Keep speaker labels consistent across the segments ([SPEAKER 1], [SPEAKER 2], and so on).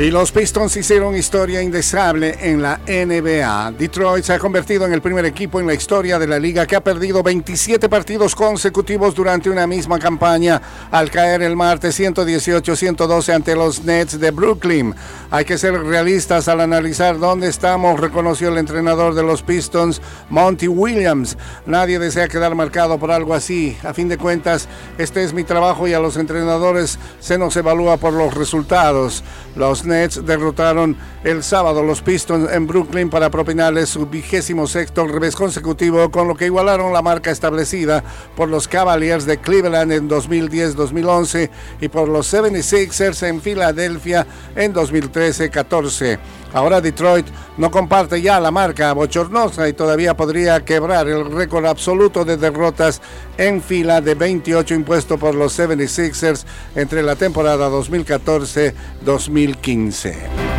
[SPEAKER 1] Y los Pistons hicieron historia indesable en la NBA. Detroit se ha convertido en el primer equipo en la historia de la liga que ha perdido 27 partidos consecutivos durante una misma campaña al caer el martes 118-112 ante los Nets de Brooklyn. Hay que ser realistas al analizar dónde estamos, reconoció el entrenador de los Pistons, Monty Williams. Nadie desea quedar marcado por algo así. A fin de cuentas, este es mi trabajo y a los entrenadores se nos evalúa por los resultados. Los Derrotaron el sábado los Pistons en Brooklyn para propinarles su vigésimo sexto revés consecutivo, con lo que igualaron la marca establecida por los Cavaliers de Cleveland en 2010-2011 y por los 76ers en Filadelfia en 2013-14. Ahora Detroit no comparte ya la marca bochornosa y todavía podría quebrar el récord absoluto de derrotas en fila de 28 impuesto por los 76ers entre la temporada 2014-2015.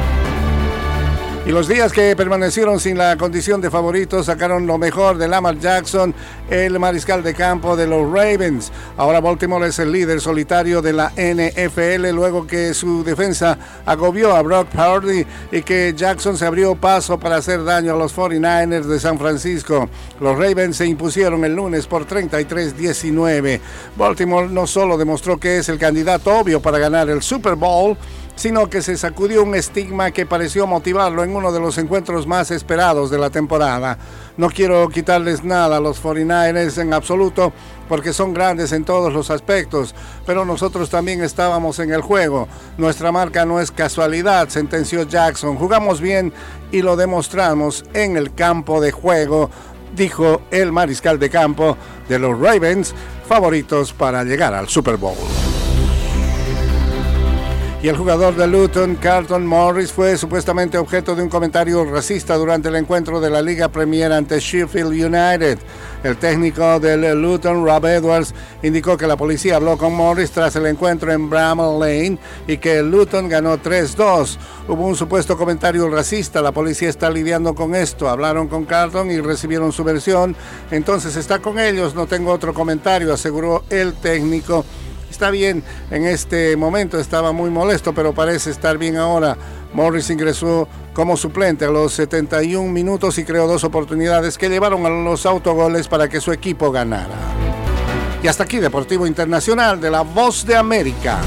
[SPEAKER 1] Y los días que permanecieron sin la condición de favoritos sacaron lo mejor de Lamar Jackson, el mariscal de campo de los Ravens. Ahora Baltimore es el líder solitario de la NFL luego que su defensa agobió a Brock Purdy y que Jackson se abrió paso para hacer daño a los 49ers de San Francisco. Los Ravens se impusieron el lunes por 33-19. Baltimore no solo demostró que es el candidato obvio para ganar el Super Bowl, sino que se sacudió un estigma que pareció motivarlo en uno de los encuentros más esperados de la temporada. No quiero quitarles nada a los 49ers en absoluto, porque son grandes en todos los aspectos, pero nosotros también estábamos en el juego. Nuestra marca no es casualidad, sentenció Jackson. Jugamos bien y lo demostramos en el campo de juego, dijo el mariscal de campo de los Ravens, favoritos para llegar al Super Bowl y el jugador de Luton, Carlton Morris, fue supuestamente objeto de un comentario racista durante el encuentro de la Liga Premier ante Sheffield United. El técnico del Luton, Rob Edwards, indicó que la policía habló con Morris tras el encuentro en Bramall Lane y que Luton ganó 3-2. Hubo un supuesto comentario racista, la policía está lidiando con esto. Hablaron con Carlton y recibieron su versión, entonces está con ellos, no tengo otro comentario, aseguró el técnico está bien en este momento, estaba muy molesto, pero parece estar bien ahora. Morris ingresó como suplente a los 71 minutos y creó dos oportunidades que llevaron a los autogoles para que su equipo ganara. Y hasta aquí Deportivo Internacional de la Voz de América.